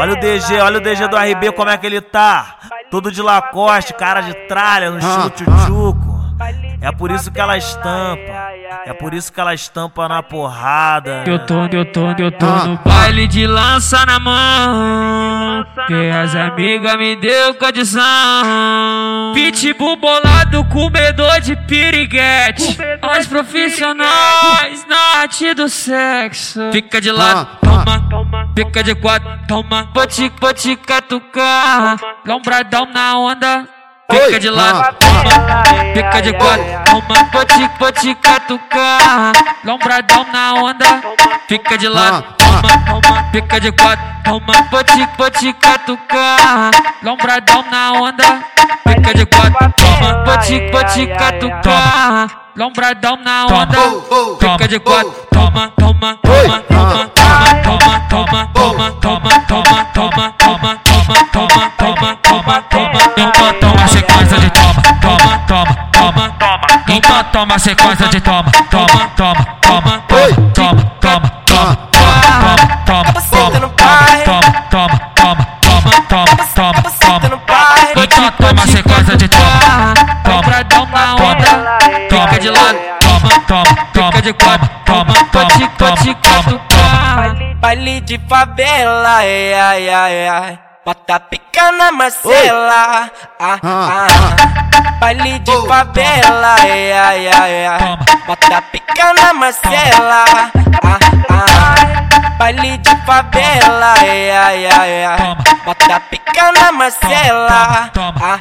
Olha o DG, olha o DG do RB como é que ele tá. Todo de Lacoste, cara de tralha, no estilo tchutchuco. É por isso que ela estampa. É por isso que ela estampa na porrada. Eu tô, que eu tô, eu tô no baile de lança na mão. Que as amigas me deu condição. Pitbull bolado, comedor de piriguete. Os profissionais na arte do sexo. Fica de lado, toma. Fica de quatro, toma. Vou te, vou te catucar. Lombradão na onda. Fica de lado, toma, fica de quatro, toma, vou te, vou te catucar. Lombradão na onda, fica de lado, toma, fica de quatro, toma, vou te, vou te catucar. Lombradão na onda, fica de quatro, toma, vou te, vou te catucar. Lombradão na onda, fica de quatro, toma, toma, toma, toma, toma, toma, toma, toma, toma, toma, toma, toma, toma, toma, sequência de toma, toma, toma, toma, toma. Então toma sequência de toma, toma, toma, toma, toma, toma, toma, toma, toma, toma, toma, toma, toma, toma, toma, toma, toma, toma. Então toma sequência de toma, toma, toma, fica de lado, toma, toma, de quatro, toma, toma, toma, toma. Baile de favela, ai, ai, ai, ai. Bota pica na Marcela, ah, ah, ah. Baile de favela, ai, ai, ai, ai. Bota pica na Marcela, ah, ah. Baile de favela, ai, ai, ai, ai. Bota pica na Marcela, ah, ah. toma,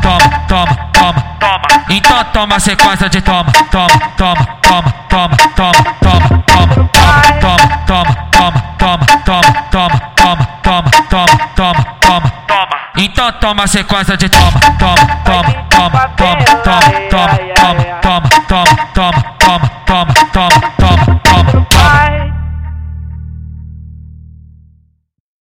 toma, toma, toma. Então toma sequência de toma, toma, toma, toma, toma, Então toma sequência de toma, toma, toma, toma, toma, toma, toma, toma, toma, toma, toma, toma, toma, toma.